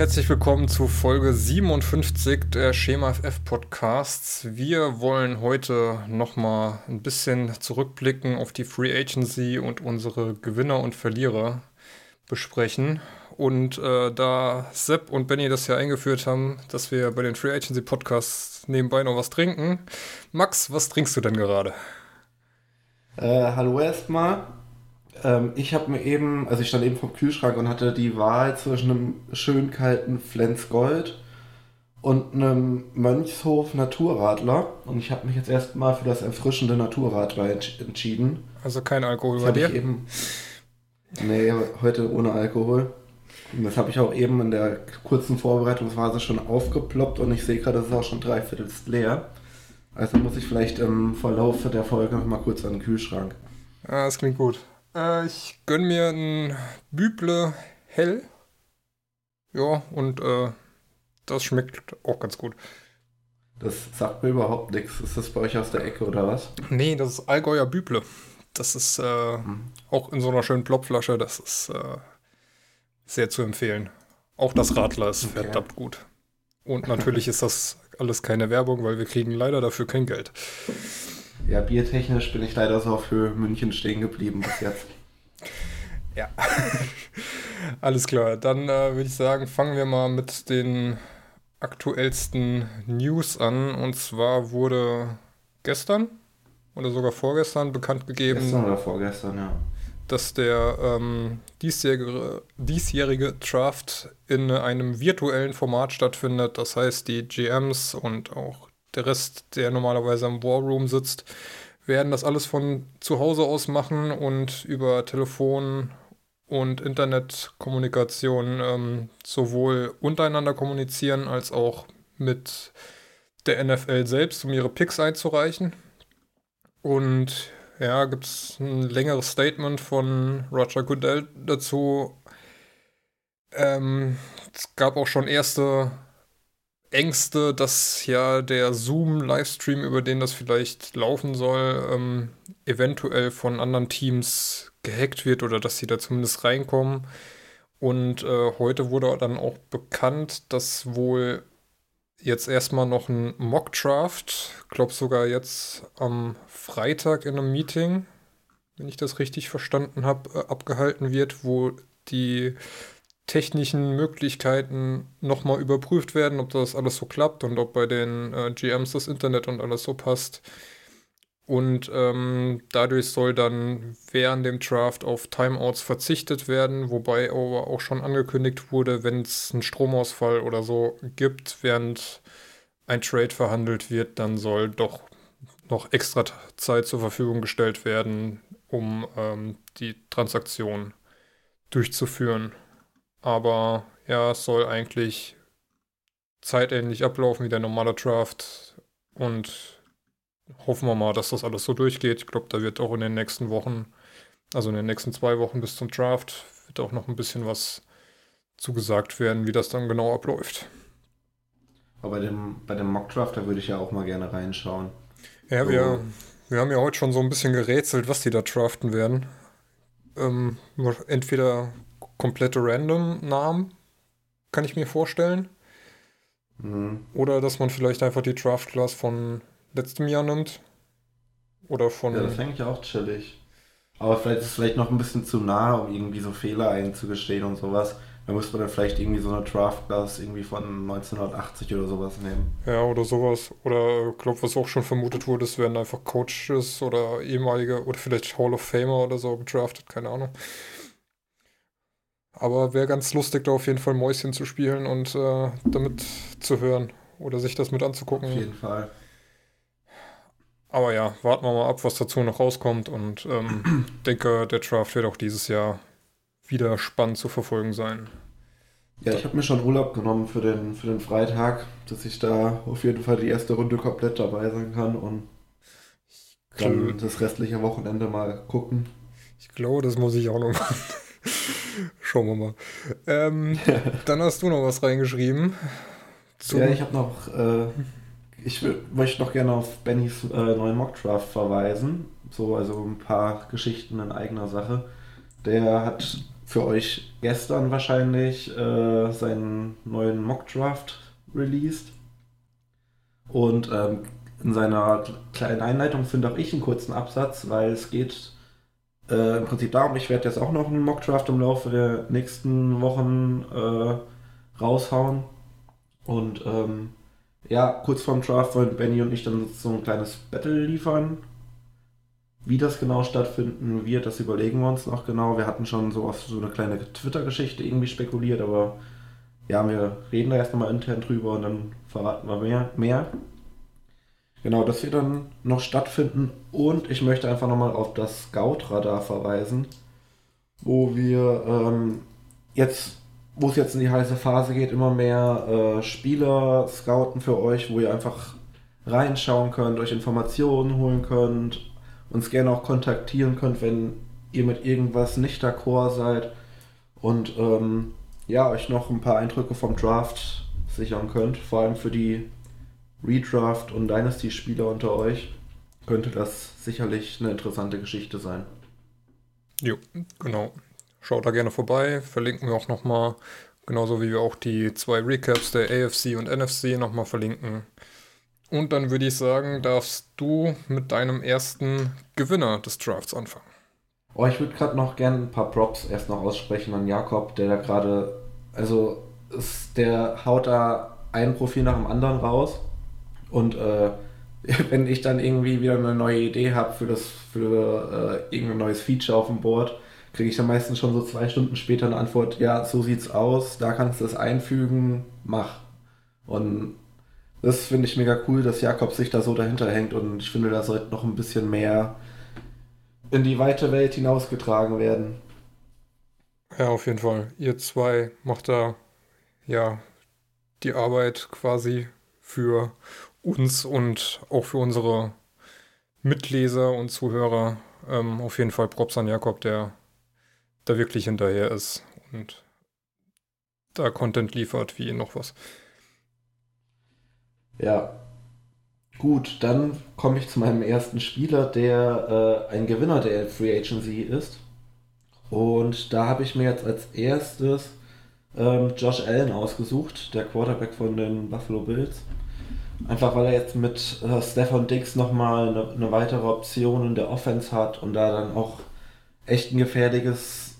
Herzlich willkommen zu Folge 57 der Schema FF Podcasts. Wir wollen heute nochmal ein bisschen zurückblicken auf die Free Agency und unsere Gewinner und Verlierer besprechen. Und äh, da Sepp und Benny das ja eingeführt haben, dass wir bei den Free Agency Podcasts nebenbei noch was trinken. Max, was trinkst du denn gerade? Äh, hallo erstmal. Ähm, ich habe mir eben, also ich stand eben vom Kühlschrank und hatte die Wahl zwischen einem schön kalten Flens Gold und einem Mönchshof Naturradler. Und ich habe mich jetzt erstmal für das erfrischende Naturradler entsch entschieden. Also kein Alkohol das bei dir? Ich eben, nee, heute ohne Alkohol. Und das habe ich auch eben in der kurzen Vorbereitungsphase schon aufgeploppt und ich sehe gerade, das ist auch schon dreiviertel leer. Also muss ich vielleicht im Verlauf der Folge noch mal kurz an den Kühlschrank. Ah, das klingt gut. Äh, ich gönne mir ein Büble hell. Ja, und äh, das schmeckt auch ganz gut. Das sagt mir überhaupt nichts. Ist das bei euch aus der Ecke oder was? Nee, das ist Allgäuer Büble. Das ist äh, hm. auch in so einer schönen Plopflasche. Das ist äh, sehr zu empfehlen. Auch das Radler ist okay. verdammt gut. Und natürlich ist das alles keine Werbung, weil wir kriegen leider dafür kein Geld. Ja, biertechnisch bin ich leider so auf Höhe München stehen geblieben bis jetzt. ja. Alles klar. Dann äh, würde ich sagen, fangen wir mal mit den aktuellsten News an. Und zwar wurde gestern oder sogar vorgestern bekannt gegeben. Gestern oder vorgestern, ja. Dass der ähm, diesjährige, diesjährige Draft in einem virtuellen Format stattfindet. Das heißt, die GMs und auch der Rest, der normalerweise im War Room sitzt, werden das alles von zu Hause aus machen und über Telefon und Internetkommunikation ähm, sowohl untereinander kommunizieren als auch mit der NFL selbst, um ihre Picks einzureichen. Und ja, gibt es ein längeres Statement von Roger Goodell dazu. Ähm, es gab auch schon erste Ängste, dass ja der Zoom-Livestream, über den das vielleicht laufen soll, ähm, eventuell von anderen Teams gehackt wird oder dass sie da zumindest reinkommen. Und äh, heute wurde dann auch bekannt, dass wohl jetzt erstmal noch ein Mock-Draft, glaube sogar jetzt am Freitag in einem Meeting, wenn ich das richtig verstanden habe, äh, abgehalten wird, wo die technischen Möglichkeiten nochmal überprüft werden, ob das alles so klappt und ob bei den äh, GMs das Internet und alles so passt. Und ähm, dadurch soll dann während dem Draft auf Timeouts verzichtet werden, wobei aber auch schon angekündigt wurde, wenn es einen Stromausfall oder so gibt, während ein Trade verhandelt wird, dann soll doch noch extra Zeit zur Verfügung gestellt werden, um ähm, die Transaktion durchzuführen. Aber ja, es soll eigentlich zeitähnlich ablaufen wie der normale Draft. Und hoffen wir mal, dass das alles so durchgeht. Ich glaube, da wird auch in den nächsten Wochen, also in den nächsten zwei Wochen bis zum Draft, wird auch noch ein bisschen was zugesagt werden, wie das dann genau abläuft. Aber bei dem, bei dem Mock-Draft, da würde ich ja auch mal gerne reinschauen. Ja, so. wir, wir haben ja heute schon so ein bisschen gerätselt, was die da draften werden. Ähm, entweder komplette Random-Namen, kann ich mir vorstellen. Mhm. Oder dass man vielleicht einfach die Draft-Class von letztem Jahr nimmt. Oder von. Ja, das fände ich auch chillig. Aber vielleicht ist es vielleicht noch ein bisschen zu nah, um irgendwie so Fehler einzugestehen und sowas. Da müsste man dann vielleicht irgendwie so eine Draft-Class irgendwie von 1980 oder sowas nehmen. Ja, oder sowas. Oder ich glaube, was auch schon vermutet wurde, es werden einfach Coaches oder ehemalige oder vielleicht Hall of Famer oder so gedraftet, keine Ahnung. Aber wäre ganz lustig, da auf jeden Fall Mäuschen zu spielen und äh, damit zu hören oder sich das mit anzugucken. Auf jeden Fall. Aber ja, warten wir mal ab, was dazu noch rauskommt und ähm, denke, der Draft wird auch dieses Jahr wieder spannend zu verfolgen sein. Ja, ich habe mir schon Urlaub genommen für den, für den Freitag, dass ich da auf jeden Fall die erste Runde komplett dabei sein kann und dann das restliche Wochenende mal gucken. Ich glaube, das muss ich auch noch machen. Schauen wir mal. Ähm, dann hast du noch was reingeschrieben. ja, ich habe noch, äh, ich möchte noch gerne auf Bennys äh, neuen Mockdraft verweisen. So, also ein paar Geschichten in eigener Sache. Der hat für euch gestern wahrscheinlich äh, seinen neuen Mock-Draft released. Und ähm, in seiner kleinen Einleitung finde auch ich einen kurzen Absatz, weil es geht äh, im Prinzip darum, ich werde jetzt auch noch einen Mock-Draft im Laufe der nächsten Wochen äh, raushauen. Und ähm, ja, kurz vorm Draft wollen Benny und ich dann so ein kleines Battle liefern. Wie das genau stattfinden wird, das überlegen wir uns noch genau. Wir hatten schon so auf so eine kleine Twitter-Geschichte irgendwie spekuliert, aber ja, wir reden da erst nochmal intern drüber und dann verraten wir mehr. mehr. Genau, das wird dann noch stattfinden. Und ich möchte einfach nochmal auf das Scout-Radar verweisen, wo wir ähm, jetzt, wo es jetzt in die heiße Phase geht, immer mehr äh, Spieler scouten für euch, wo ihr einfach reinschauen könnt, euch Informationen holen könnt, uns gerne auch kontaktieren könnt, wenn ihr mit irgendwas nicht d'accord seid. Und ähm, ja, euch noch ein paar Eindrücke vom Draft sichern könnt, vor allem für die Redraft und Dynasty-Spieler unter euch könnte das sicherlich eine interessante Geschichte sein. Jo, genau. Schaut da gerne vorbei. Verlinken wir auch nochmal, genauso wie wir auch die zwei Recaps der AFC und NFC nochmal verlinken. Und dann würde ich sagen, darfst du mit deinem ersten Gewinner des Drafts anfangen. Oh, ich würde gerade noch gerne ein paar Props erst noch aussprechen an Jakob, der da gerade, also ist, der haut da ein Profil nach dem anderen raus und äh, wenn ich dann irgendwie wieder eine neue Idee habe für das für äh, irgendein neues Feature auf dem Board, kriege ich dann meistens schon so zwei Stunden später eine Antwort, ja, so sieht's aus, da kannst du es einfügen, mach. Und das finde ich mega cool, dass Jakob sich da so dahinter hängt und ich finde, da sollte noch ein bisschen mehr in die weite Welt hinausgetragen werden. Ja, auf jeden Fall. Ihr zwei macht da ja die Arbeit quasi für uns und auch für unsere Mitleser und Zuhörer ähm, auf jeden Fall Props an Jakob, der da wirklich hinterher ist und da Content liefert wie noch was. Ja. Gut, dann komme ich zu meinem ersten Spieler, der äh, ein Gewinner der Free Agency ist. Und da habe ich mir jetzt als erstes ähm, Josh Allen ausgesucht, der Quarterback von den Buffalo Bills. Einfach weil er jetzt mit äh, Stefan Dix nochmal eine, eine weitere Option in der Offense hat und da dann auch echt ein gefährliches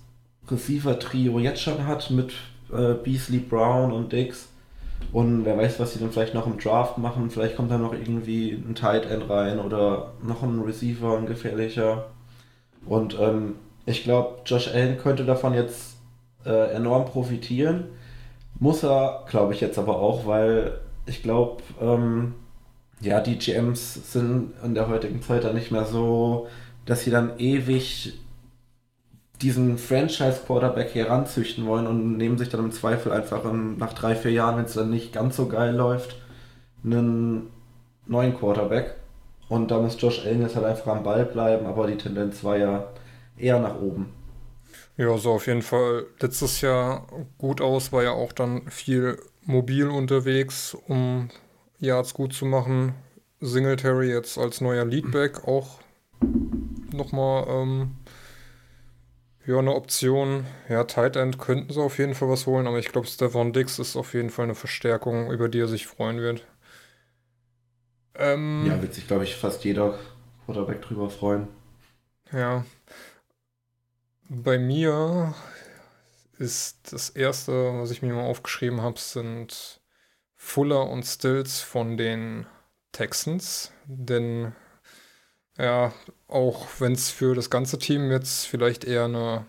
Receiver-Trio jetzt schon hat mit äh, Beasley, Brown und Dix. Und wer weiß, was sie dann vielleicht noch im Draft machen. Vielleicht kommt da noch irgendwie ein Tight End rein oder noch ein Receiver, ein gefährlicher. Und ähm, ich glaube, Josh Allen könnte davon jetzt äh, enorm profitieren. Muss er, glaube ich, jetzt aber auch, weil ich glaube, ähm, ja, die GMs sind in der heutigen Zeit dann nicht mehr so, dass sie dann ewig diesen Franchise-Quarterback heranzüchten wollen und nehmen sich dann im Zweifel einfach in, nach drei, vier Jahren, wenn es dann nicht ganz so geil läuft, einen neuen Quarterback. Und da muss Josh Allen jetzt halt einfach am Ball bleiben, aber die Tendenz war ja eher nach oben. Ja, so auf jeden Fall letztes Jahr gut aus, war ja auch dann viel mobil unterwegs, um Yards gut zu machen. Singletary jetzt als neuer Leadback auch nochmal ähm, ja, eine Option. Ja, Tight End könnten sie auf jeden Fall was holen, aber ich glaube, Stefan Dix ist auf jeden Fall eine Verstärkung, über die er sich freuen wird. Ähm, ja, wird sich, glaube ich, fast jeder Quarterback drüber freuen. Ja. Bei mir ist das erste, was ich mir mal aufgeschrieben habe, sind Fuller und Stills von den Texans. Denn ja, auch wenn es für das ganze Team jetzt vielleicht eher eine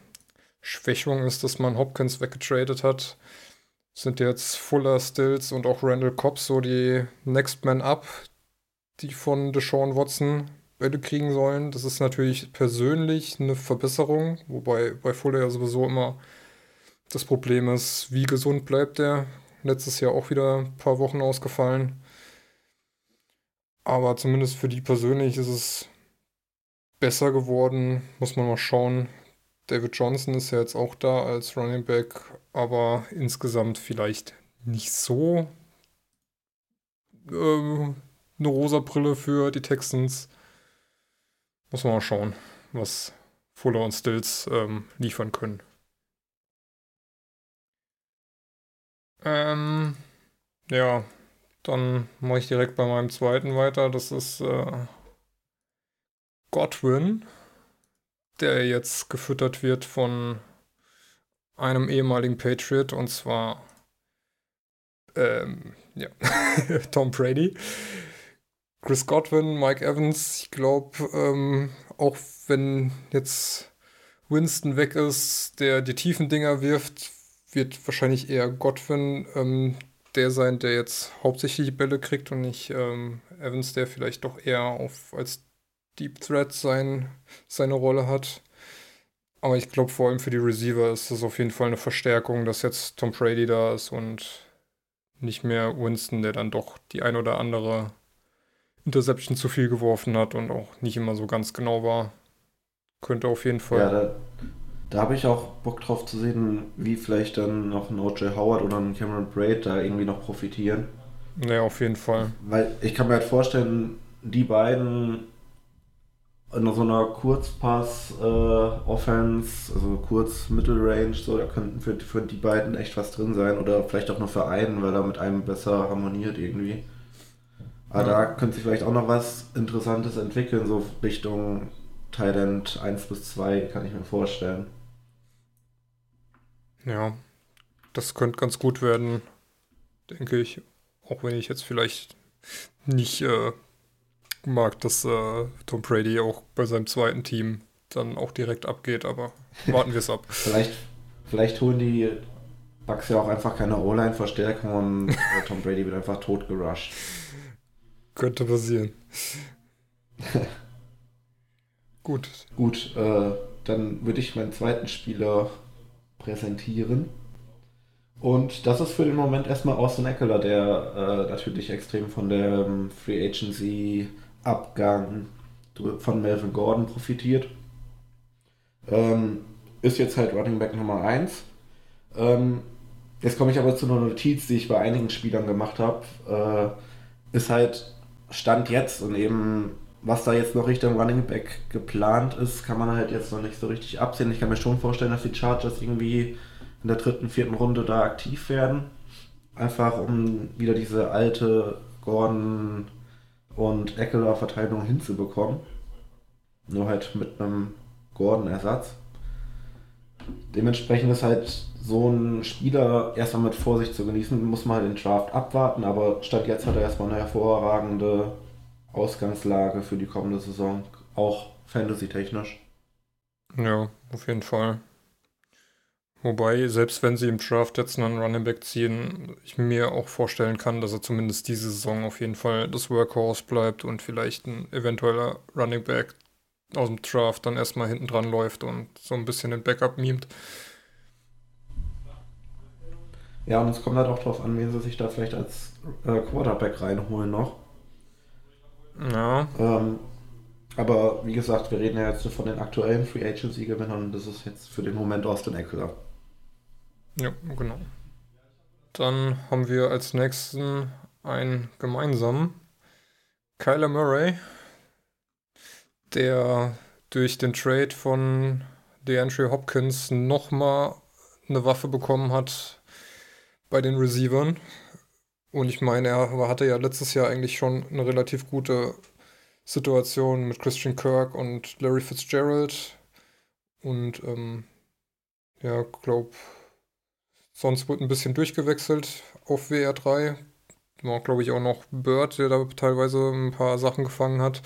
Schwächung ist, dass man Hopkins weggetradet hat, sind jetzt Fuller, Stills und auch Randall Cobb so die Next Man Up, die von Deshaun Watson Bälle kriegen sollen. Das ist natürlich persönlich eine Verbesserung, wobei bei Fuller ja sowieso immer das Problem ist, wie gesund bleibt er. Letztes Jahr auch wieder ein paar Wochen ausgefallen. Aber zumindest für die persönlich ist es besser geworden. Muss man mal schauen. David Johnson ist ja jetzt auch da als Running Back, aber insgesamt vielleicht nicht so äh, eine rosa Brille für die Texans. Muss man mal schauen, was Fuller und Stills ähm, liefern können. Ähm, ja, dann mache ich direkt bei meinem zweiten weiter. Das ist äh, Godwin, der jetzt gefüttert wird von einem ehemaligen Patriot und zwar ähm, ja, Tom Brady. Chris Godwin, Mike Evans, ich glaube, ähm, auch wenn jetzt Winston weg ist, der die tiefen Dinger wirft, wird wahrscheinlich eher Godwin ähm, der sein, der jetzt hauptsächlich die Bälle kriegt und nicht ähm, Evans, der vielleicht doch eher auf als Deep Threat sein, seine Rolle hat. Aber ich glaube, vor allem für die Receiver ist das auf jeden Fall eine Verstärkung, dass jetzt Tom Brady da ist und nicht mehr Winston, der dann doch die ein oder andere Interception zu viel geworfen hat und auch nicht immer so ganz genau war. Könnte auf jeden Fall. Ja, da, habe ich auch Bock drauf zu sehen, wie vielleicht dann noch ein O.J. Howard oder ein Cameron Braid da irgendwie noch profitieren. Ja, auf jeden Fall. Weil ich kann mir halt vorstellen, die beiden in so einer Kurzpass-Offense, äh, also kurz Mittelrange, so, da könnten für, für die beiden echt was drin sein oder vielleicht auch nur für einen, weil er mit einem besser harmoniert irgendwie. Aber ja. da könnte sich vielleicht auch noch was Interessantes entwickeln, so Richtung Thailand 1 bis 2, kann ich mir vorstellen. Ja, das könnte ganz gut werden, denke ich. Auch wenn ich jetzt vielleicht nicht äh, mag, dass äh, Tom Brady auch bei seinem zweiten Team dann auch direkt abgeht, aber warten wir es ab. vielleicht, vielleicht holen die Bugs ja auch einfach keine O-Line-Verstärkung und äh, Tom Brady wird einfach tot gerusht. Könnte passieren. Gut. Gut, äh, dann würde ich meinen zweiten Spieler präsentieren. Und das ist für den Moment erstmal Austin Eckler, der äh, natürlich extrem von der ähm, Free Agency Abgang von Melvin Gordon profitiert. Ähm, ist jetzt halt Running Back Nummer 1. Ähm, jetzt komme ich aber zu einer Notiz, die ich bei einigen Spielern gemacht habe. Äh, ist halt Stand jetzt und eben was da jetzt noch Richtung Running Back geplant ist, kann man halt jetzt noch nicht so richtig absehen. Ich kann mir schon vorstellen, dass die Chargers irgendwie in der dritten, vierten Runde da aktiv werden. Einfach um wieder diese alte Gordon und Eckler Verteilung hinzubekommen. Nur halt mit einem Gordon-Ersatz. Dementsprechend ist halt so ein Spieler erstmal mit Vorsicht zu genießen, muss man halt den Draft abwarten, aber statt jetzt hat er erstmal eine hervorragende Ausgangslage für die kommende Saison, auch fantasy-technisch. Ja, auf jeden Fall. Wobei, selbst wenn sie im Draft jetzt einen Running Back ziehen, ich mir auch vorstellen kann, dass er zumindest diese Saison auf jeden Fall das Workhorse bleibt und vielleicht ein eventueller Running Back aus dem Draft dann erstmal hinten dran läuft und so ein bisschen den Backup mimt. Ja, und es kommt halt auch darauf an, wen sie sich da vielleicht als äh, Quarterback reinholen noch. Ja. Ähm, aber wie gesagt, wir reden ja jetzt von den aktuellen Free Agency-Gewinnern und das ist jetzt für den Moment Austin Eckler. Ja, genau. Dann haben wir als nächsten einen gemeinsamen. Kyler Murray, der durch den Trade von DeAndre Hopkins nochmal eine Waffe bekommen hat bei den Receivern. Und ich meine, er hatte ja letztes Jahr eigentlich schon eine relativ gute Situation mit Christian Kirk und Larry Fitzgerald. Und ähm, ja, glaube, sonst wird ein bisschen durchgewechselt auf WR3. War, glaube ich, auch noch Bird, der da teilweise ein paar Sachen gefangen hat.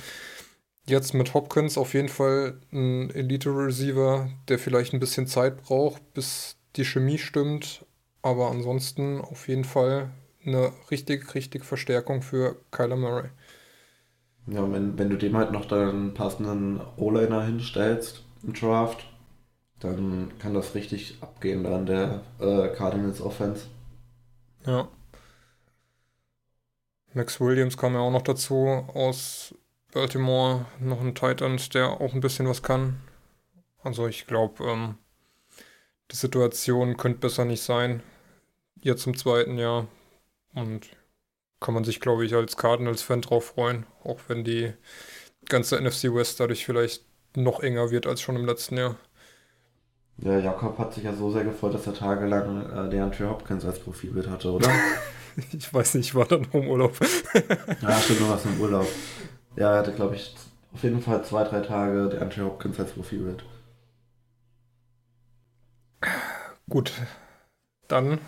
Jetzt mit Hopkins auf jeden Fall ein Elite-Receiver, der vielleicht ein bisschen Zeit braucht, bis die Chemie stimmt. Aber ansonsten auf jeden Fall eine richtig, richtig Verstärkung für Kyler Murray. Ja, wenn, wenn du dem halt noch deinen passenden O-Liner hinstellst im Draft, dann kann das richtig abgehen an der äh, Cardinals Offense. Ja. Max Williams kam ja auch noch dazu aus Baltimore, noch ein Titan, der auch ein bisschen was kann. Also ich glaube, ähm, die Situation könnte besser nicht sein. Jetzt im zweiten Jahr. Und kann man sich, glaube ich, als Cardinals-Fan drauf freuen, auch wenn die ganze NFC West dadurch vielleicht noch enger wird als schon im letzten Jahr. Ja, Jakob hat sich ja so sehr gefreut, dass er tagelang äh, DeAndre Hopkins als Profilbild hatte, oder? ich weiß nicht, ich war dann im Urlaub. ja, stimmt, du warst im Urlaub. Ja, er hatte, glaube ich, auf jeden Fall zwei, drei Tage DeAndre Hopkins als Profilbild. Gut, dann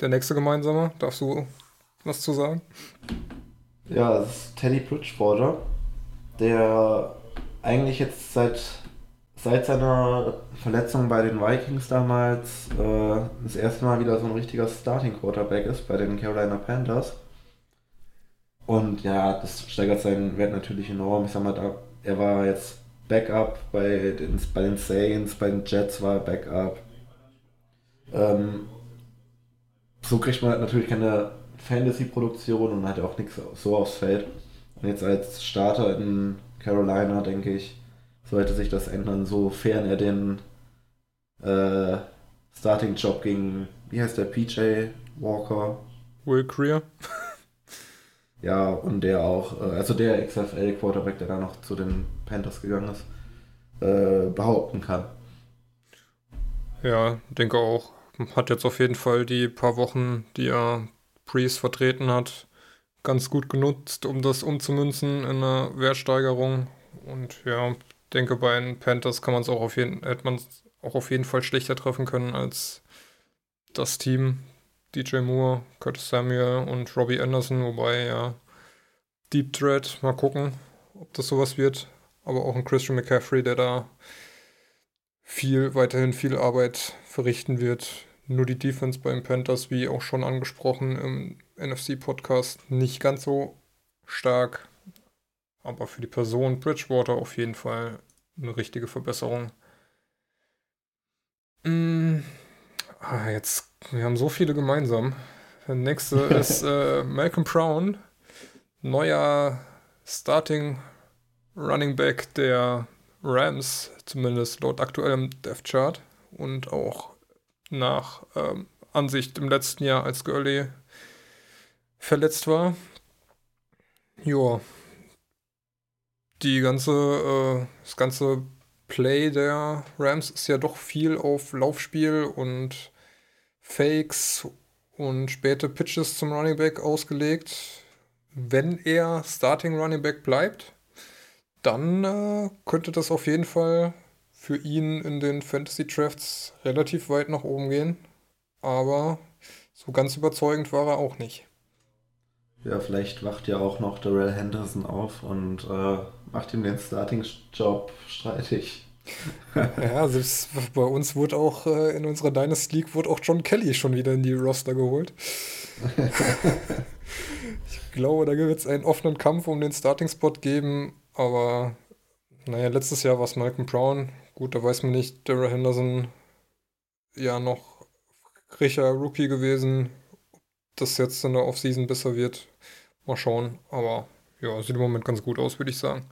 der nächste gemeinsame. Darfst du was zu sagen? Ja, das ist Teddy Bridgewater, der eigentlich jetzt seit, seit seiner Verletzung bei den Vikings damals äh, das erste Mal wieder so ein richtiger Starting Quarterback ist bei den Carolina Panthers. Und ja, das steigert seinen Wert natürlich enorm. Ich sag mal, er war jetzt Backup bei den, bei den Saints, bei den Jets war er Backup. Ähm, so kriegt man natürlich keine Fantasy-Produktion und hat auch nichts so aufs Feld. Und jetzt als Starter in Carolina, denke ich, sollte sich das ändern, sofern er den äh, Starting-Job gegen, wie heißt der, PJ Walker? Will Creer. ja, und der auch, äh, also der XFL-Quarterback, der da noch zu den Panthers gegangen ist, äh, behaupten kann. Ja, denke auch. Hat jetzt auf jeden Fall die paar Wochen, die er Priest vertreten hat, ganz gut genutzt, um das umzumünzen in eine Wertsteigerung. Und ja, denke, bei den Panthers kann man es auch auf jeden, hätte man auch auf jeden Fall schlechter treffen können als das Team. DJ Moore, Curtis Samuel und Robbie Anderson, wobei ja Deep Threat, mal gucken, ob das sowas wird. Aber auch ein Christian McCaffrey, der da viel, weiterhin viel Arbeit verrichten wird. Nur die Defense beim Panthers, wie auch schon angesprochen im NFC-Podcast, nicht ganz so stark. Aber für die Person Bridgewater auf jeden Fall eine richtige Verbesserung. Mm, ah, jetzt, wir haben so viele gemeinsam. Der nächste ist äh, Malcolm Brown, neuer Starting Running Back der Rams, zumindest laut aktuellem Death Chart und auch nach ähm, Ansicht im letzten Jahr, als Gurley verletzt war. Ja, die ganze, äh, das ganze Play der Rams ist ja doch viel auf Laufspiel und Fakes und späte Pitches zum Running Back ausgelegt. Wenn er Starting Running Back bleibt, dann äh, könnte das auf jeden Fall für ihn in den Fantasy Drafts relativ weit nach oben gehen. Aber so ganz überzeugend war er auch nicht. Ja, vielleicht wacht ja auch noch Darrell Henderson auf und äh, macht ihm den Starting-Job streitig. ja, selbst bei uns wurde auch äh, in unserer Dynasty League wurde auch John Kelly schon wieder in die Roster geholt. ich glaube, da wird es einen offenen Kampf um den Starting-Spot geben, aber naja, letztes Jahr war es Malcolm Brown. Gut, da weiß man nicht, Darrell Henderson ja noch richer Rookie gewesen. Ob das jetzt in der Offseason besser wird, mal schauen. Aber ja, sieht im Moment ganz gut aus, würde ich sagen.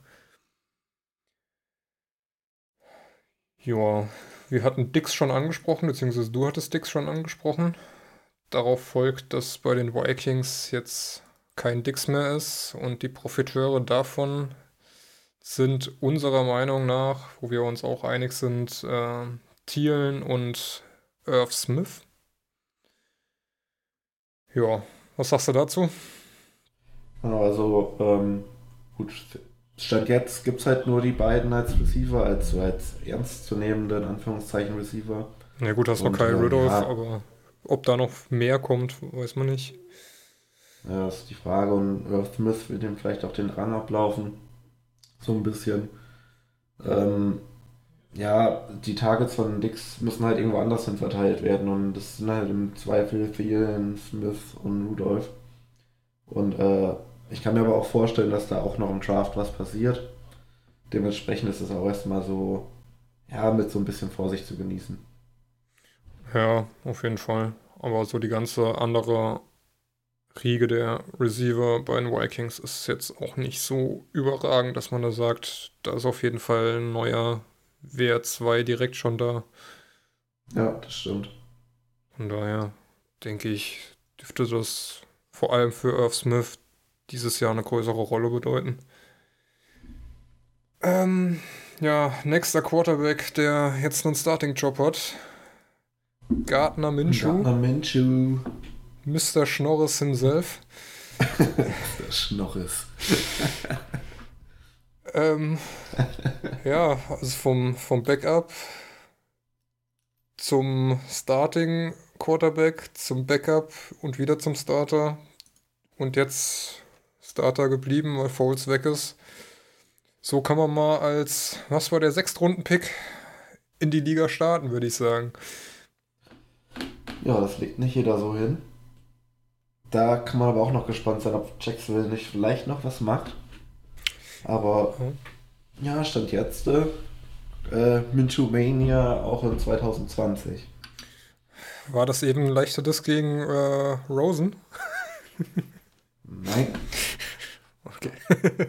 Ja, wir hatten Dix schon angesprochen, beziehungsweise du hattest Dix schon angesprochen. Darauf folgt, dass bei den Vikings jetzt kein Dix mehr ist und die Profiteure davon sind unserer Meinung nach, wo wir uns auch einig sind, äh, Thielen und Irv Smith. Ja, was sagst du dazu? Also ähm, gut, Stand jetzt gibt es halt nur die beiden als Receiver, als als ernstzunehmende, in Anführungszeichen, Receiver. Ja gut, hast noch Kyle äh, Rudolph, ja, aber ob da noch mehr kommt, weiß man nicht. Ja, das ist die Frage und Irv Smith wird ihm vielleicht auch den Rang ablaufen. So ein bisschen. Ähm, ja, die Targets von Dix müssen halt irgendwo anders hin verteilt werden und das sind halt im Zweifel Thielen, Smith und Rudolph. Und äh, ich kann mir aber auch vorstellen, dass da auch noch im Draft was passiert. Dementsprechend ist es auch erstmal so, ja, mit so ein bisschen Vorsicht zu genießen. Ja, auf jeden Fall. Aber so die ganze andere Riege der Receiver bei den Vikings ist jetzt auch nicht so überragend, dass man da sagt, da ist auf jeden Fall ein neuer WR2 direkt schon da. Ja, das stimmt. Von daher denke ich, dürfte das vor allem für Irv Smith dieses Jahr eine größere Rolle bedeuten. Ähm, ja, nächster Quarterback, der jetzt einen Starting-Job hat. Gardner Minshew. Gardner Minshew. Mr. Schnorris himself. Mr. Schnorris. ähm, ja, also vom, vom Backup zum Starting Quarterback, zum Backup und wieder zum Starter. Und jetzt Starter geblieben, weil Foles weg ist. So kann man mal als, was war der Sechstrunden-Pick, in die Liga starten, würde ich sagen. Ja, das legt nicht jeder so hin. Da kann man aber auch noch gespannt sein, ob Jacksonville nicht vielleicht noch was macht. Aber mhm. ja, stand jetzt äh, Minshew Mania auch in 2020. War das eben ein leichter Diss gegen äh, Rosen? Nein. Okay.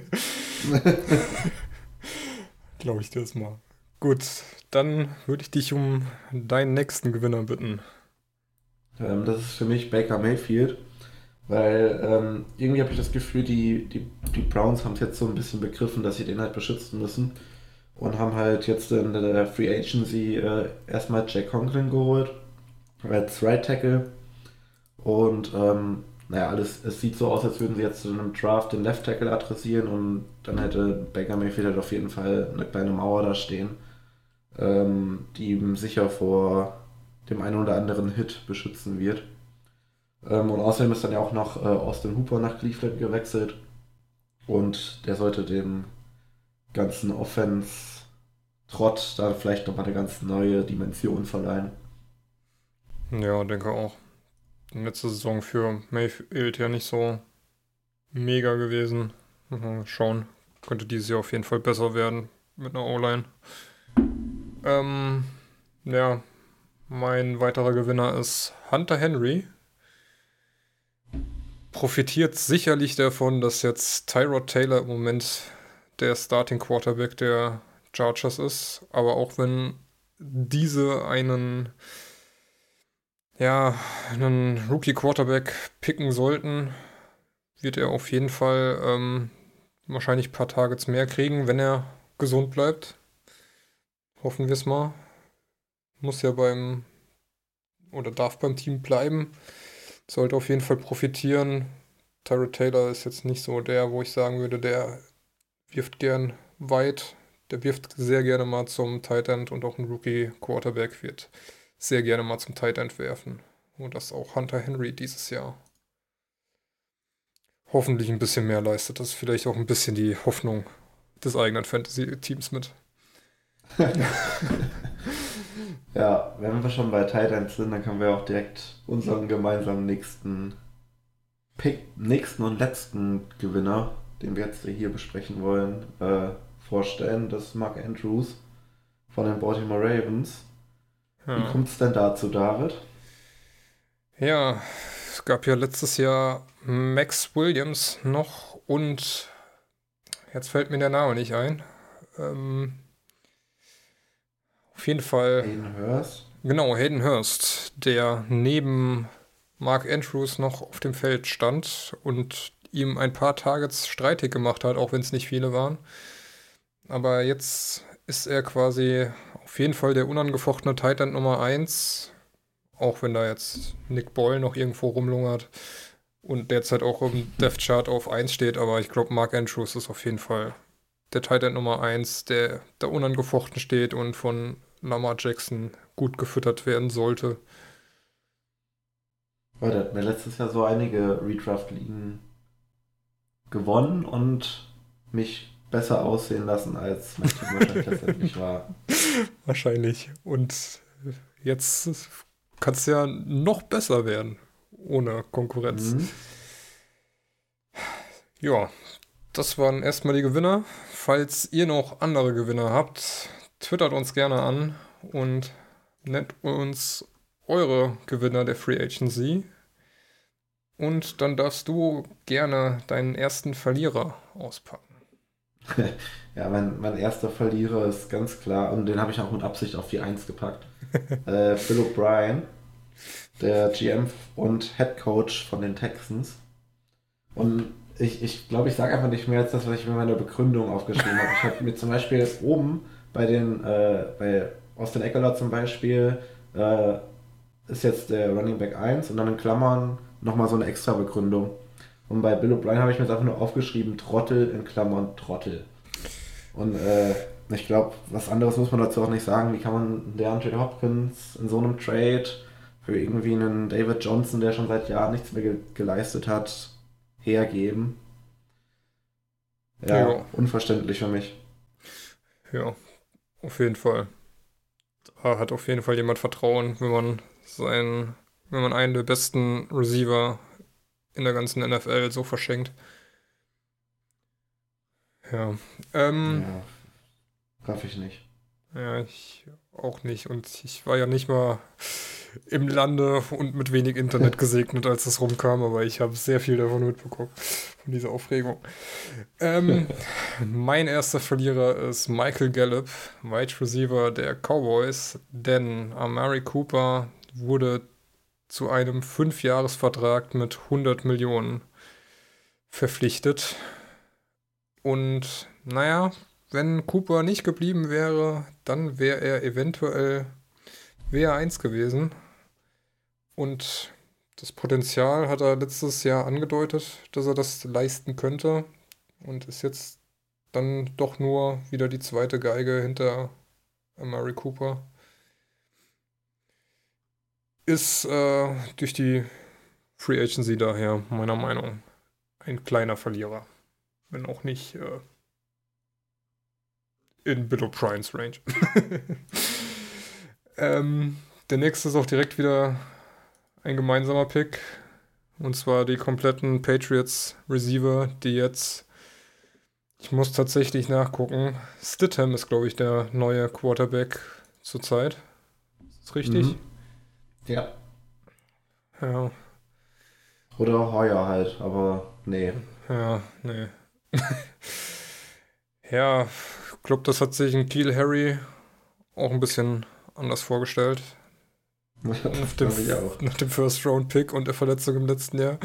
Glaube ich dir das mal. Gut, dann würde ich dich um deinen nächsten Gewinner bitten. Ähm, das ist für mich Baker Mayfield, weil ähm, irgendwie habe ich das Gefühl, die, die, die Browns haben es jetzt so ein bisschen begriffen, dass sie den halt beschützen müssen und haben halt jetzt in der Free Agency äh, erstmal Jack Conklin geholt als Right Tackle und ähm, naja, alles, es sieht so aus, als würden sie jetzt in einem Draft den Left Tackle adressieren und dann hätte Baker Mayfield halt auf jeden Fall eine kleine Mauer da stehen, ähm, die ihm sicher vor dem einen oder anderen Hit beschützen wird. Ähm, und außerdem ist dann ja auch noch äh, Austin Hooper nach Cleveland gewechselt und der sollte dem ganzen Offense-Trott da vielleicht nochmal eine ganz neue Dimension verleihen. Ja, denke auch letzte Saison für Mayfield ja nicht so mega gewesen. Mal schauen. Könnte dieses Jahr auf jeden Fall besser werden mit einer O-Line. Ähm, ja, mein weiterer Gewinner ist Hunter Henry. Profitiert sicherlich davon, dass jetzt Tyrod Taylor im Moment der Starting Quarterback der Chargers ist. Aber auch wenn diese einen ja, einen Rookie-Quarterback picken sollten, wird er auf jeden Fall ähm, wahrscheinlich ein paar Targets mehr kriegen, wenn er gesund bleibt. Hoffen wir es mal. Muss ja beim oder darf beim Team bleiben. Sollte auf jeden Fall profitieren. Tyrod Taylor ist jetzt nicht so der, wo ich sagen würde, der wirft gern weit. Der wirft sehr gerne mal zum Tight End und auch ein Rookie Quarterback wird sehr gerne mal zum Tight End werfen. Und das auch Hunter Henry dieses Jahr hoffentlich ein bisschen mehr leistet. Das ist vielleicht auch ein bisschen die Hoffnung des eigenen Fantasy-Teams mit. ja, wenn wir schon bei Tight Ends sind, dann können wir auch direkt unseren gemeinsamen nächsten Pick, nächsten und letzten Gewinner, den wir jetzt hier besprechen wollen, äh, vorstellen. Das ist Mark Andrews von den Baltimore Ravens. Ja. Wie kommt es denn dazu, David? Ja, es gab ja letztes Jahr Max Williams noch und jetzt fällt mir der Name nicht ein. Ähm, auf jeden Fall. Hayden Hurst. Genau, Hayden Hurst, der neben Mark Andrews noch auf dem Feld stand und ihm ein paar Targets streitig gemacht hat, auch wenn es nicht viele waren. Aber jetzt ist er quasi auf jeden Fall der unangefochtene Titan Nummer 1. Auch wenn da jetzt Nick Boyle noch irgendwo rumlungert und derzeit auch im Death Chart auf 1 steht. Aber ich glaube, Mark Andrews ist auf jeden Fall der Titan Nummer 1, der da unangefochten steht und von Lamar Jackson gut gefüttert werden sollte. Ja, der hat mir letztes Jahr so einige Redraft-Ligen gewonnen und mich besser aussehen lassen, als mein Team wahrscheinlich letztendlich war. Wahrscheinlich. Und jetzt kann es ja noch besser werden, ohne Konkurrenz. Mhm. Ja, das waren erstmal die Gewinner. Falls ihr noch andere Gewinner habt, twittert uns gerne an und nennt uns eure Gewinner der Free Agency. Und dann darfst du gerne deinen ersten Verlierer auspacken. ja, mein, mein erster Verlierer ist ganz klar, und den habe ich auch mit Absicht auf die 1 gepackt. äh, Phil O'Brien, der GM und Head Coach von den Texans. Und ich glaube, ich, glaub, ich sage einfach nicht mehr als das, was ich mir in meiner Begründung aufgeschrieben habe. Ich habe mir zum Beispiel oben bei den, äh, bei Austin Eckler zum Beispiel, äh, ist jetzt der Running Back 1 und dann in Klammern nochmal so eine extra Begründung. Und bei Bill O'Brien habe ich mir jetzt einfach nur aufgeschrieben, Trottel in Klammern Trottel. Und äh, ich glaube, was anderes muss man dazu auch nicht sagen. Wie kann man DeAndre Hopkins in so einem Trade für irgendwie einen David Johnson, der schon seit Jahren nichts mehr ge geleistet hat, hergeben? Ja, ja, unverständlich für mich. Ja, auf jeden Fall. Da hat auf jeden Fall jemand Vertrauen, wenn man seinen, wenn man einen der besten Receiver in der ganzen NFL so verschenkt. Ja. Ähm, ja, raff ich nicht. Ja, ich auch nicht. Und ich war ja nicht mal im Lande und mit wenig Internet gesegnet, als das rumkam, aber ich habe sehr viel davon mitbekommen, von dieser Aufregung. Ähm, mein erster Verlierer ist Michael Gallup, Wide Receiver der Cowboys, denn Amari Cooper wurde zu einem Fünfjahresvertrag mit 100 Millionen verpflichtet. Und naja, wenn Cooper nicht geblieben wäre, dann wäre er eventuell WR1 gewesen. Und das Potenzial hat er letztes Jahr angedeutet, dass er das leisten könnte. Und ist jetzt dann doch nur wieder die zweite Geige hinter Murray Cooper. Ist äh, durch die Free Agency daher meiner Meinung ein kleiner Verlierer. Wenn auch nicht äh, in Bill O'Briens Range. ähm, der nächste ist auch direkt wieder ein gemeinsamer Pick. Und zwar die kompletten Patriots Receiver, die jetzt. Ich muss tatsächlich nachgucken. Stidham ist, glaube ich, der neue Quarterback zurzeit. Ist das richtig? Mhm. Ja. Ja. Oder Heuer halt, aber nee. Ja, nee. ja, glaube, das hat sich in Kiel Harry auch ein bisschen anders vorgestellt. nach, dem, nach dem First Round Pick und der Verletzung im letzten Jahr.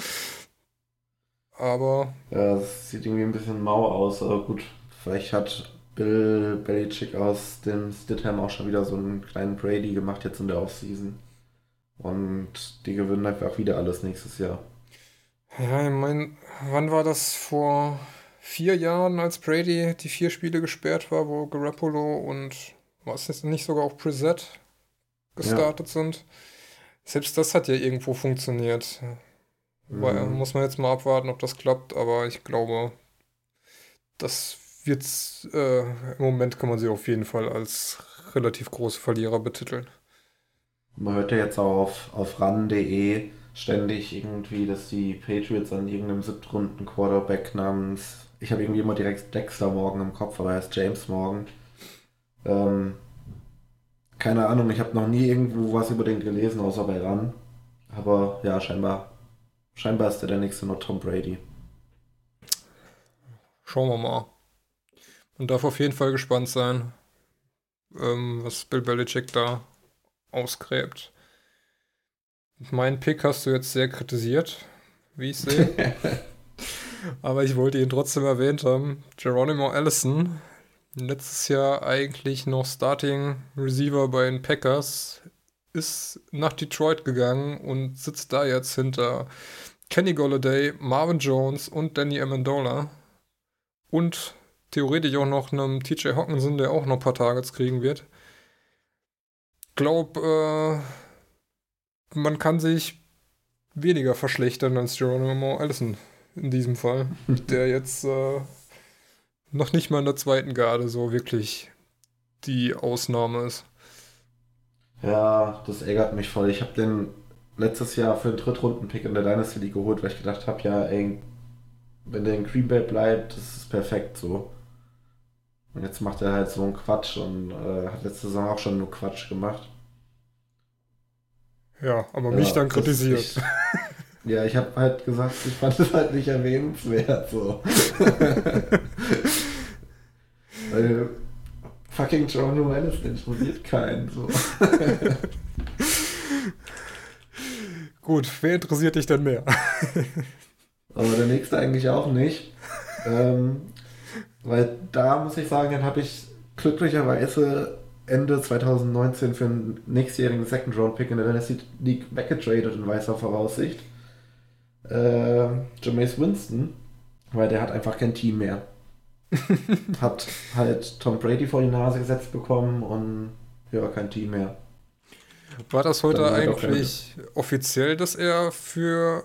Aber. Ja, es sieht irgendwie ein bisschen mau aus, aber gut, vielleicht hat Bill Belichick aus dem Stidham auch schon wieder so einen kleinen Brady gemacht jetzt in der Offseason. Und die gewinnen einfach wieder alles nächstes Jahr. Ja, ich meine, wann war das vor vier Jahren, als Brady die vier Spiele gesperrt war, wo Garoppolo und was ist nicht sogar auch Preset gestartet ja. sind? Selbst das hat ja irgendwo funktioniert. Mhm. muss man jetzt mal abwarten, ob das klappt, aber ich glaube, das wird äh, im Moment kann man sie auf jeden Fall als relativ große Verlierer betiteln. Man hört ja jetzt auch auf, auf ran.de ständig irgendwie, dass die Patriots an irgendeinem siebtrunden Quarterback namens, ich habe irgendwie immer direkt Dexter Morgan im Kopf, aber er ist James Morgan. Ähm, keine Ahnung, ich habe noch nie irgendwo was über den gelesen, außer bei ran. Aber ja, scheinbar, scheinbar ist er der nächste noch Tom Brady. Schauen wir mal. Man darf auf jeden Fall gespannt sein, ähm, was Bill Belichick da ausgräbt. Mein Pick hast du jetzt sehr kritisiert, wie ich sehe. Aber ich wollte ihn trotzdem erwähnt haben. Geronimo Allison, letztes Jahr eigentlich noch Starting Receiver bei den Packers, ist nach Detroit gegangen und sitzt da jetzt hinter Kenny Golladay, Marvin Jones und Danny Amendola. Und theoretisch auch noch einem TJ Hawkinson, der auch noch ein paar Targets kriegen wird glaube, äh, man kann sich weniger verschlechtern als Geronimo Allison in diesem Fall, der jetzt äh, noch nicht mal in der zweiten Garde so wirklich die Ausnahme ist. Ja, das ärgert mich voll. Ich habe den letztes Jahr für den Drittrunden-Pick in der Dynasty League geholt, weil ich gedacht habe, ja, ey, wenn der in Green Bay bleibt, das ist perfekt so. Und jetzt macht er halt so einen Quatsch und äh, hat letzte Saison auch schon nur Quatsch gemacht. Ja, aber ja, mich dann kritisiert. Ich, ja, ich habe halt gesagt, ich fand es halt nicht erwähnenswert. So. Weil fucking John Morales interessiert keinen. So. Gut, wer interessiert dich denn mehr? aber der nächste eigentlich auch nicht. Ähm, weil da muss ich sagen, dann habe ich glücklicherweise Ende 2019 für einen nächstjährigen Second-Round-Pick in der Dynasty League weggetradet in weißer Voraussicht. Äh, Jameis Winston, weil der hat einfach kein Team mehr. hat halt Tom Brady vor die Nase gesetzt bekommen und ja, kein Team mehr. War das heute eigentlich offiziell, dass er für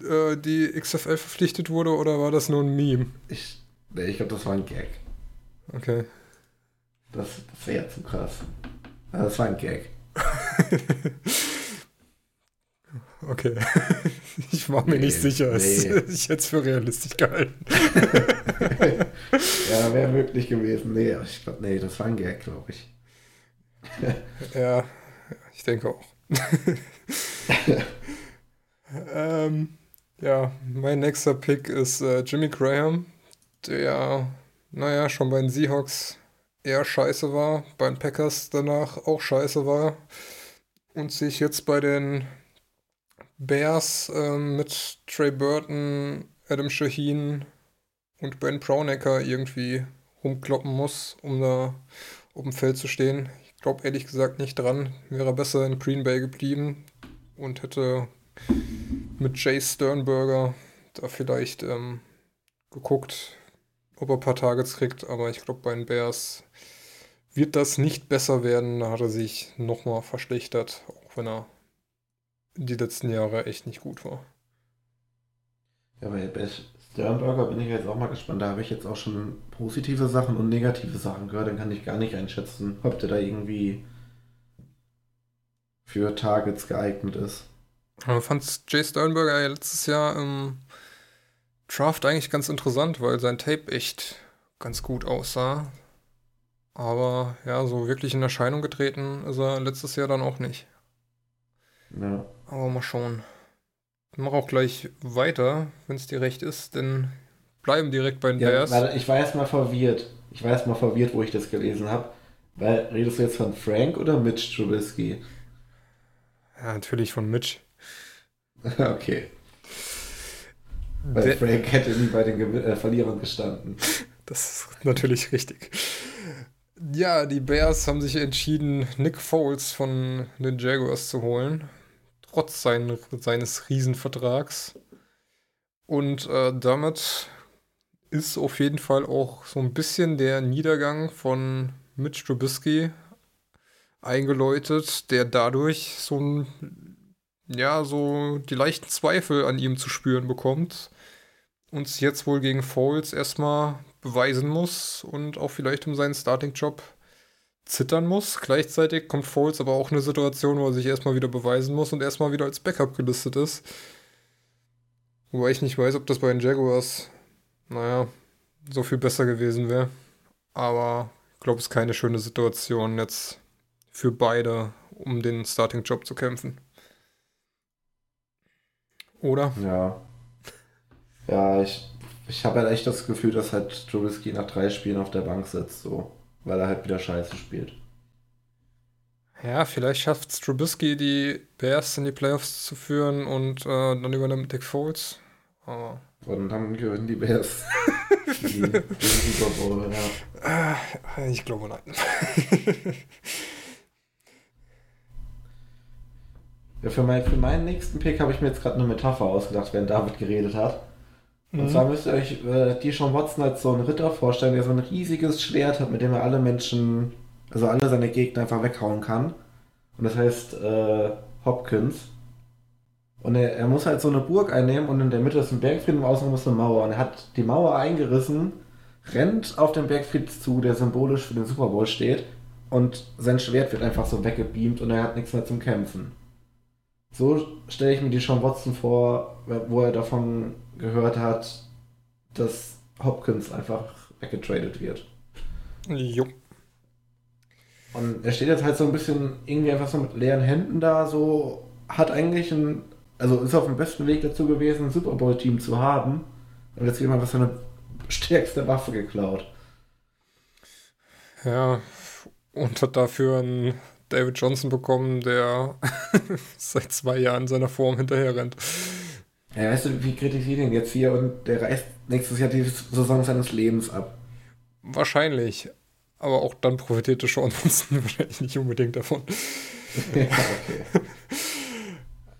äh, die XFL verpflichtet wurde oder war das nur ein Meme? Ich, nee, ich glaube, das war ein Gag. Okay. Das, das wäre ja zu krass. Also das war ein Gag. okay. Ich war mir nee, nicht sicher. Nee. Ich hätte es für realistisch gehalten. ja, wäre möglich gewesen. Nee, ich glaube, nee, das war ein Gag, glaube ich. ja, ich denke auch. ähm, ja, mein nächster Pick ist äh, Jimmy Graham, der, naja, schon bei den Seahawks eher scheiße war, bei den Packers danach auch scheiße war und sich jetzt bei den Bears äh, mit Trey Burton, Adam Shaheen und Ben Brownecker irgendwie rumkloppen muss, um da auf dem Feld zu stehen. Ich glaube ehrlich gesagt nicht dran. Wäre besser in Green Bay geblieben und hätte mit Jay Sternberger da vielleicht ähm, geguckt, ob er ein paar Targets kriegt. Aber ich glaube, bei den Bears wird das nicht besser werden. Da hat er sich nochmal verschlechtert, auch wenn er die letzten Jahre echt nicht gut war. Ja, bei Sternberger bin ich jetzt auch mal gespannt. Da habe ich jetzt auch schon positive Sachen und negative Sachen gehört. Dann kann ich gar nicht einschätzen, ob der da irgendwie für Targets geeignet ist. Aber fand Jay Sternberger ja letztes Jahr im Draft eigentlich ganz interessant, weil sein Tape echt ganz gut aussah. Aber ja, so wirklich in Erscheinung getreten ist er letztes Jahr dann auch nicht. Ja. Aber mal schauen. Ich mache auch gleich weiter, wenn es dir recht ist, denn bleiben direkt bei den ja, Bears. Warte, ich war erstmal verwirrt. Ich war erstmal verwirrt, wo ich das gelesen habe. Weil, redest du jetzt von Frank oder Mitch Trubisky? Ja, natürlich von Mitch. okay. Weil Der, Frank hätte nie bei den Ge äh, Verlierern gestanden. Das ist natürlich richtig. Ja, die Bears haben sich entschieden, Nick Foles von den Jaguars zu holen trotz sein, seines Riesenvertrags. Und äh, damit ist auf jeden Fall auch so ein bisschen der Niedergang von Mitch Trubisky eingeläutet, der dadurch so ein, ja, so die leichten Zweifel an ihm zu spüren bekommt und sich jetzt wohl gegen Foles erstmal beweisen muss und auch vielleicht um seinen Starting-Job zittern muss. Gleichzeitig kommt Foles aber auch eine Situation, wo er sich erstmal wieder beweisen muss und erstmal wieder als Backup gelistet ist. Wobei ich nicht weiß, ob das bei den Jaguars, naja, so viel besser gewesen wäre. Aber ich glaube, es ist keine schöne Situation jetzt für beide, um den Starting-Job zu kämpfen. Oder? Ja. Ja, ich, ich habe halt echt das Gefühl, dass halt Trubisky nach drei Spielen auf der Bank sitzt, so weil er halt wieder scheiße spielt. Ja, vielleicht schafft es Trubisky, die Bears in die Playoffs zu führen und äh, dann übernimmt Dick Foles. Aber und dann gewinnen die Bears die, den Super Bowl, ja. Äh, ich glaube nein. ja, für, mein, für meinen nächsten Pick habe ich mir jetzt gerade eine Metapher ausgedacht, während David geredet hat. Und mhm. zwar müsst ihr euch äh, die Sean Watson als so einen Ritter vorstellen, der so ein riesiges Schwert hat, mit dem er alle Menschen, also alle seine Gegner einfach weghauen kann. Und das heißt äh, Hopkins. Und er, er, muss halt so eine Burg einnehmen und in der Mitte ist ein Bergfried und außen ist eine Mauer. Und er hat die Mauer eingerissen, rennt auf den Bergfried zu, der symbolisch für den Super Bowl steht. Und sein Schwert wird einfach so weggebeamt und er hat nichts mehr zum Kämpfen. So stelle ich mir die Sean Watson vor, wo er davon gehört hat, dass Hopkins einfach weggetradet wird. Jo. Und er steht jetzt halt so ein bisschen irgendwie einfach so mit leeren Händen da, so hat eigentlich ein, also ist auf dem besten Weg dazu gewesen, ein Super Bowl-Team zu haben. Und jetzt wird mal was seine stärkste Waffe geklaut. Ja, und hat dafür ein David Johnson bekommen, der seit zwei Jahren seiner Form hinterher rennt. Ja, weißt du, wie kritisiert ihn jetzt hier und der reißt nächstes Jahr die Saison seines Lebens ab? Wahrscheinlich. Aber auch dann profitierte Sean Watson wahrscheinlich nicht unbedingt davon. ja, okay.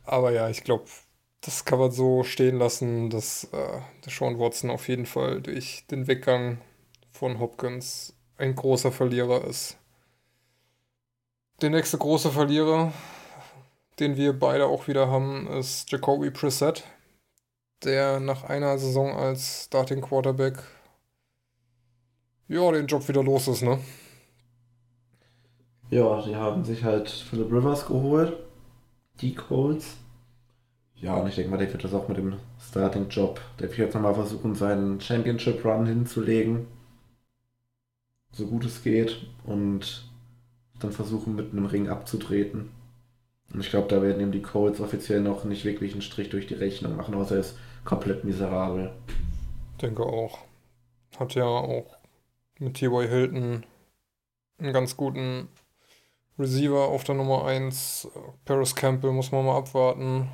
Aber ja, ich glaube, das kann man so stehen lassen, dass äh, Sean Watson auf jeden Fall durch den Weggang von Hopkins ein großer Verlierer ist. Der nächste große Verlierer, den wir beide auch wieder haben, ist Jacoby Preset, der nach einer Saison als Starting Quarterback ja, den Job wieder los ist, ne? Ja, die haben sich halt Philip Rivers geholt. Die Colts. Ja, und ich denke mal, der wird das auch mit dem Starting-Job. Der wird jetzt nochmal versuchen, seinen Championship-Run hinzulegen. So gut es geht. Und dann versuchen, mit einem Ring abzutreten. Und ich glaube, da werden ihm die Colts offiziell noch nicht wirklich einen Strich durch die Rechnung machen, außer er ist komplett miserabel. Denke auch. Hat ja auch mit T.Y. Hilton einen ganz guten Receiver auf der Nummer 1. Paris Campbell muss man mal abwarten.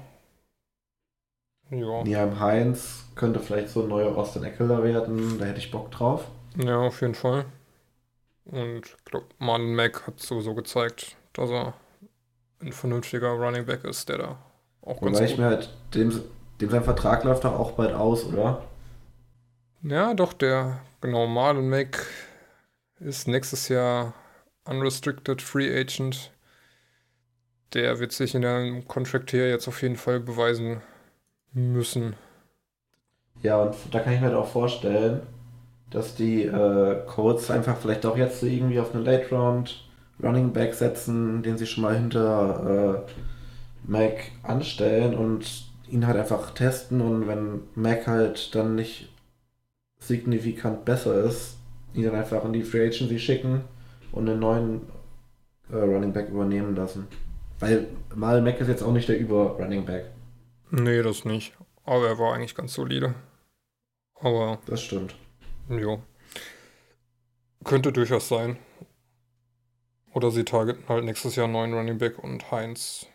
Ja. Niam Heinz könnte vielleicht so ein neuer Austin Eckler werden. Da hätte ich Bock drauf. Ja, auf jeden Fall. Und ich glaube, Marlon Mack hat sowieso gezeigt, dass er ein vernünftiger Running Back ist, der da auch ganz Wobei gut... ich mir halt, dem, dem sein Vertrag läuft doch auch bald aus, oder? Ja, doch, der, genau, Marlon Mack ist nächstes Jahr Unrestricted Free Agent. Der wird sich in der Contract hier jetzt auf jeden Fall beweisen müssen. Ja, und da kann ich mir halt auch vorstellen, dass die äh, Colts einfach vielleicht auch jetzt irgendwie auf eine Late Round Running Back setzen, den sie schon mal hinter äh, Mac anstellen und ihn halt einfach testen und wenn Mac halt dann nicht signifikant besser ist, ihn dann einfach in die Free Agency schicken und einen neuen äh, Running Back übernehmen lassen. Weil mal Mac ist jetzt auch nicht der Über Running Back. Nee, das nicht. Aber er war eigentlich ganz solide. Aber. Das stimmt. Ja. Könnte durchaus sein. Oder sie targeten halt nächstes Jahr einen neuen Running Back und Heinz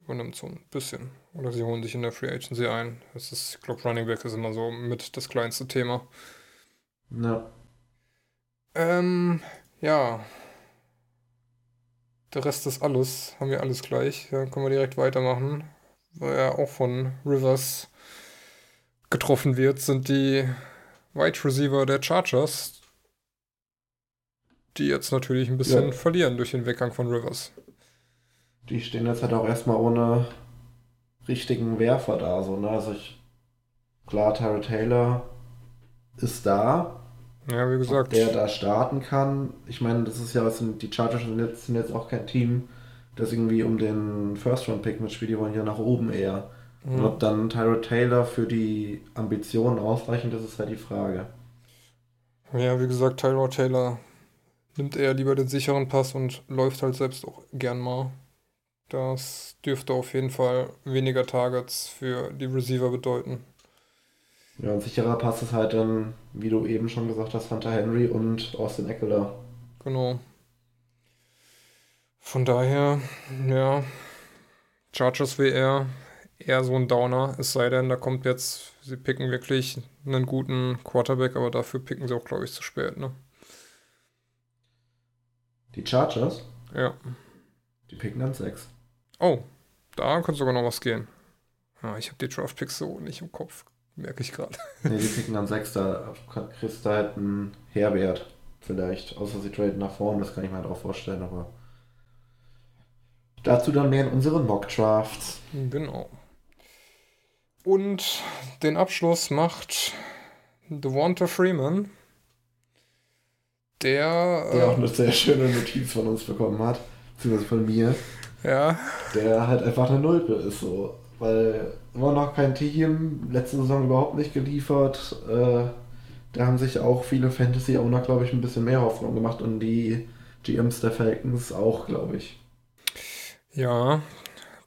übernimmt so ein bisschen. Oder sie holen sich in der Free Agency ein. Das ist, ich glaube, Running Back ist immer so mit das kleinste Thema. Ja. Ähm, ja. Der Rest ist alles. Haben wir alles gleich. Dann können wir direkt weitermachen. Weil er auch von Rivers getroffen wird, sind die Wide Receiver der Chargers, die jetzt natürlich ein bisschen ja. verlieren durch den Weggang von Rivers. Die stehen jetzt halt auch erstmal ohne richtigen Werfer da, so, ne? Also ich, klar, Tyra Taylor ist da. Ja, wie gesagt. Ob der da starten kann. Ich meine, das ist ja, was sind, die Chargers sind jetzt, sind jetzt auch kein Team, das irgendwie um den First-Round-Pick mitspielt, die wollen ja nach oben eher. Mhm. Und ob dann Tyra Taylor für die Ambitionen ausreichend ist, ist halt die Frage. Ja, wie gesagt, Tyra Taylor nimmt eher lieber den sicheren Pass und läuft halt selbst auch gern mal. Das dürfte auf jeden Fall weniger Targets für die Receiver bedeuten. Ja, ein sicherer Pass ist halt dann, wie du eben schon gesagt hast, Hunter Henry und Austin Eckler. Genau. Von daher, ja, Chargers WR eher so ein Downer, es sei denn, da kommt jetzt, sie picken wirklich einen guten Quarterback, aber dafür picken sie auch, glaube ich, zu spät, ne? Die Chargers? Ja. Die picken dann 6. Oh, da könnte sogar noch was gehen. Ja, ich habe die Draft Picks so nicht im Kopf, merke ich gerade. Nee, die picken dann 6, da kriegst du halt einen Herbert vielleicht, außer sie traden nach vorne, das kann ich mir halt auch vorstellen, aber dazu dann mehr in unseren Mock Drafts. Genau. Und den Abschluss macht Devonta Freeman, der. Der auch eine sehr schöne Notiz von uns bekommen hat, beziehungsweise von mir. Ja. Der halt einfach eine Nulpe ist, so. Weil immer noch kein Team, letzte Saison überhaupt nicht geliefert. Äh, da haben sich auch viele Fantasy-Owner, glaube ich, ein bisschen mehr Hoffnung gemacht und die GMs der Falcons auch, glaube ich. Ja,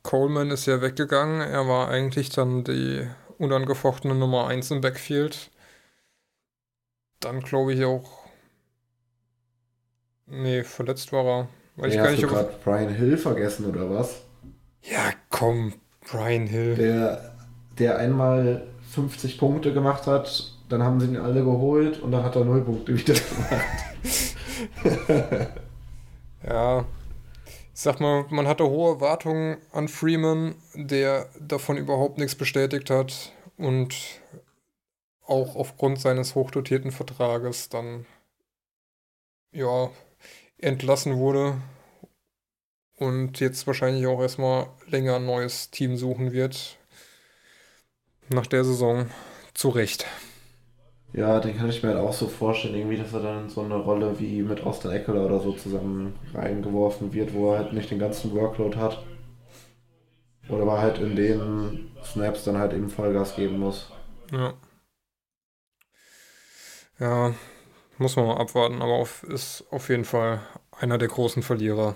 Coleman ist ja weggegangen. Er war eigentlich dann die unangefochtene Nummer 1 im Backfield. Dann glaube ich auch. Nee, verletzt war er. Weil hey, ich hast nicht du gerade Brian Hill vergessen oder was? Ja, komm, Brian Hill. Der, der einmal 50 Punkte gemacht hat, dann haben sie ihn alle geholt und dann hat er 0 Punkte wieder gemacht. ja, ich sag mal, man hatte hohe Erwartungen an Freeman, der davon überhaupt nichts bestätigt hat und auch aufgrund seines hochdotierten Vertrages dann ja entlassen wurde und jetzt wahrscheinlich auch erstmal länger ein neues Team suchen wird. Nach der Saison zu Recht. Ja, den kann ich mir halt auch so vorstellen, irgendwie, dass er dann in so eine Rolle wie mit Austin Eckler oder so zusammen reingeworfen wird, wo er halt nicht den ganzen Workload hat. Oder aber halt in den Snaps dann halt eben Vollgas geben muss. Ja. Ja, muss man mal abwarten, aber auf, ist auf jeden Fall einer der großen Verlierer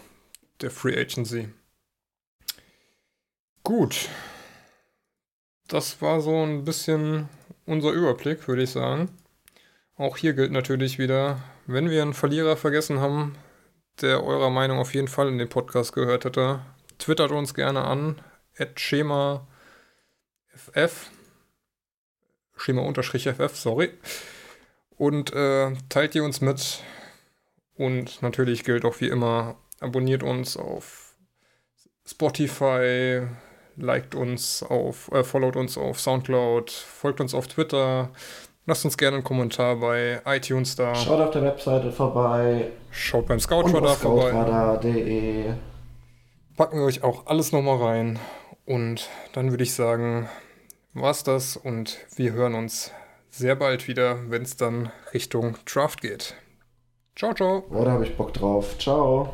der Free Agency. Gut. Das war so ein bisschen unser Überblick, würde ich sagen. Auch hier gilt natürlich wieder, wenn wir einen Verlierer vergessen haben, der eurer Meinung auf jeden Fall in den Podcast gehört hätte, twittert uns gerne an, at schema ff, schema-ff, sorry, und äh, teilt ihr uns mit. Und natürlich gilt auch wie immer, abonniert uns auf Spotify, liked uns auf, äh, followt uns auf Soundcloud, folgt uns auf Twitter, lasst uns gerne einen Kommentar bei iTunes da. Schaut auf der Webseite vorbei. Schaut beim Scoutradar vorbei. Scoutradar.de. Packen wir euch auch alles nochmal rein. Und dann würde ich sagen, war's das und wir hören uns sehr bald wieder, wenn es dann Richtung Draft geht. Ciao, ciao. Oh, da habe ich Bock drauf. Ciao.